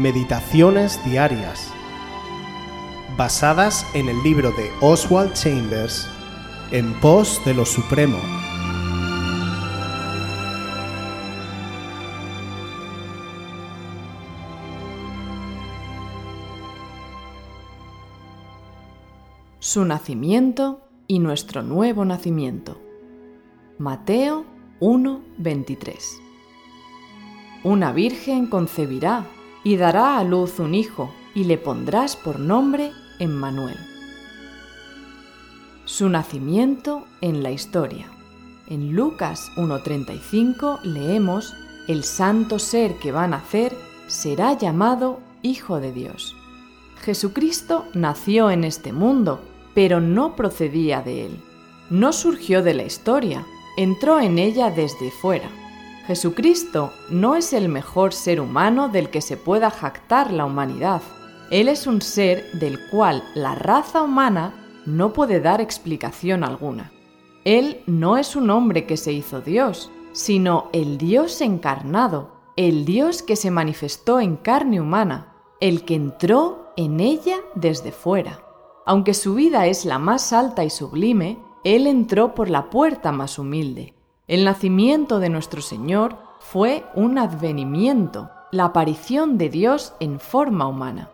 Meditaciones Diarias, basadas en el libro de Oswald Chambers, En pos de lo Supremo. Su nacimiento y nuestro nuevo nacimiento. Mateo 1:23 Una virgen concebirá y dará a luz un hijo, y le pondrás por nombre Emmanuel. Su nacimiento en la historia. En Lucas 1.35 leemos, El santo ser que va a nacer será llamado Hijo de Dios. Jesucristo nació en este mundo, pero no procedía de él. No surgió de la historia, entró en ella desde fuera. Jesucristo no es el mejor ser humano del que se pueda jactar la humanidad. Él es un ser del cual la raza humana no puede dar explicación alguna. Él no es un hombre que se hizo Dios, sino el Dios encarnado, el Dios que se manifestó en carne humana, el que entró en ella desde fuera. Aunque su vida es la más alta y sublime, Él entró por la puerta más humilde el nacimiento de nuestro Señor fue un advenimiento, la aparición de Dios en forma humana.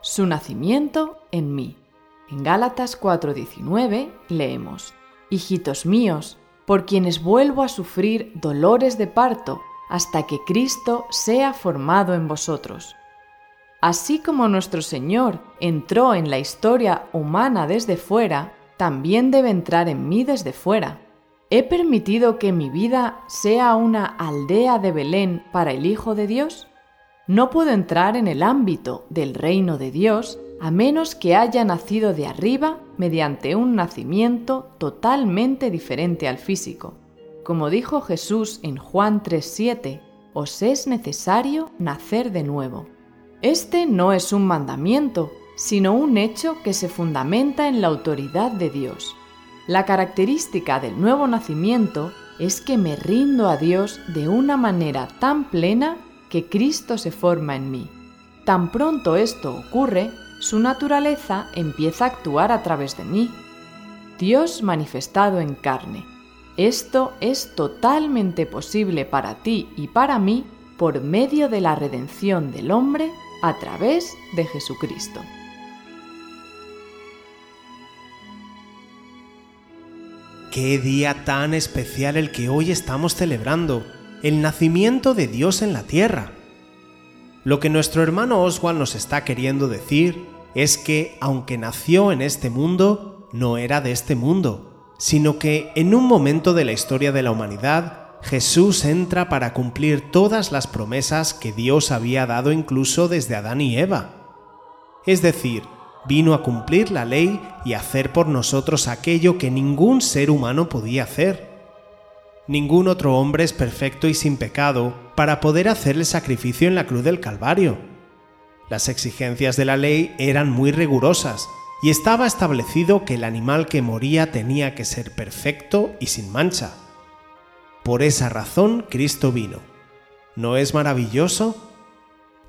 Su nacimiento en mí. En Gálatas 4:19 leemos, Hijitos míos, por quienes vuelvo a sufrir dolores de parto hasta que Cristo sea formado en vosotros. Así como nuestro Señor entró en la historia humana desde fuera, también debe entrar en mí desde fuera ¿He permitido que mi vida sea una aldea de Belén para el Hijo de Dios? No puedo entrar en el ámbito del reino de Dios a menos que haya nacido de arriba mediante un nacimiento totalmente diferente al físico. Como dijo Jesús en Juan 3:7, os es necesario nacer de nuevo. Este no es un mandamiento, sino un hecho que se fundamenta en la autoridad de Dios. La característica del nuevo nacimiento es que me rindo a Dios de una manera tan plena que Cristo se forma en mí. Tan pronto esto ocurre, su naturaleza empieza a actuar a través de mí. Dios manifestado en carne. Esto es totalmente posible para ti y para mí por medio de la redención del hombre a través de Jesucristo. Qué día tan especial el que hoy estamos celebrando, el nacimiento de Dios en la tierra. Lo que nuestro hermano Oswald nos está queriendo decir es que, aunque nació en este mundo, no era de este mundo, sino que en un momento de la historia de la humanidad, Jesús entra para cumplir todas las promesas que Dios había dado incluso desde Adán y Eva. Es decir, vino a cumplir la ley y hacer por nosotros aquello que ningún ser humano podía hacer. Ningún otro hombre es perfecto y sin pecado para poder hacer el sacrificio en la cruz del Calvario. Las exigencias de la ley eran muy rigurosas y estaba establecido que el animal que moría tenía que ser perfecto y sin mancha. Por esa razón Cristo vino. ¿No es maravilloso?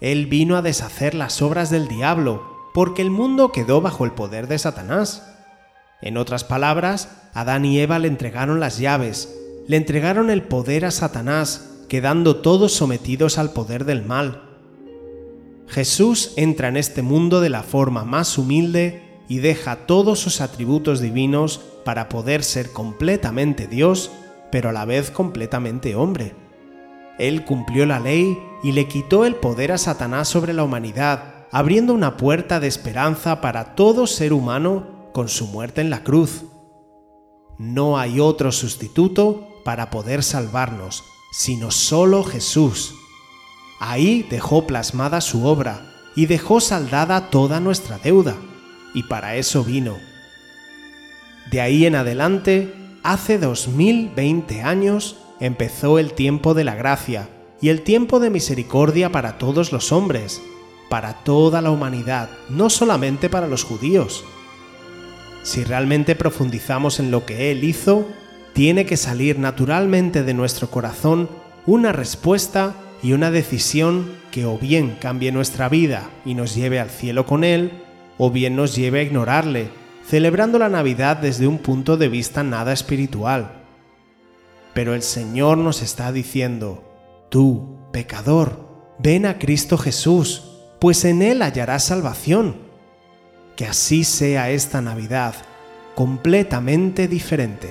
Él vino a deshacer las obras del diablo porque el mundo quedó bajo el poder de Satanás. En otras palabras, Adán y Eva le entregaron las llaves, le entregaron el poder a Satanás, quedando todos sometidos al poder del mal. Jesús entra en este mundo de la forma más humilde y deja todos sus atributos divinos para poder ser completamente Dios, pero a la vez completamente hombre. Él cumplió la ley y le quitó el poder a Satanás sobre la humanidad, abriendo una puerta de esperanza para todo ser humano con su muerte en la cruz. No hay otro sustituto para poder salvarnos, sino solo Jesús. Ahí dejó plasmada su obra y dejó saldada toda nuestra deuda, y para eso vino. De ahí en adelante, hace 2020 años, empezó el tiempo de la gracia y el tiempo de misericordia para todos los hombres, para toda la humanidad, no solamente para los judíos. Si realmente profundizamos en lo que Él hizo, tiene que salir naturalmente de nuestro corazón una respuesta y una decisión que o bien cambie nuestra vida y nos lleve al cielo con Él, o bien nos lleve a ignorarle, celebrando la Navidad desde un punto de vista nada espiritual. Pero el Señor nos está diciendo, tú, pecador, ven a Cristo Jesús, pues en Él hallarás salvación. Que así sea esta Navidad, completamente diferente.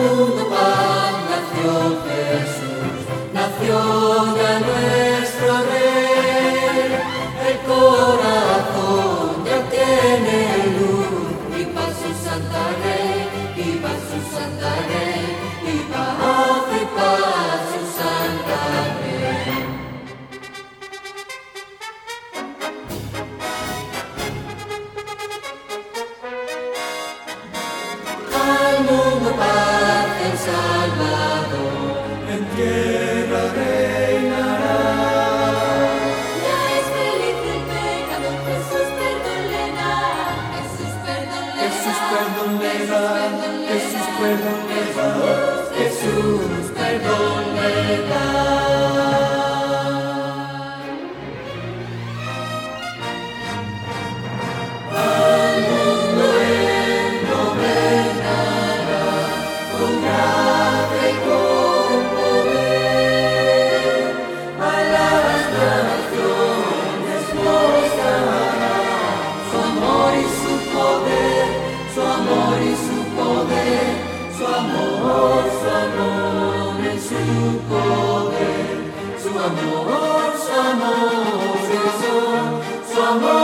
mundo Jesús, autor del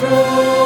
Lord.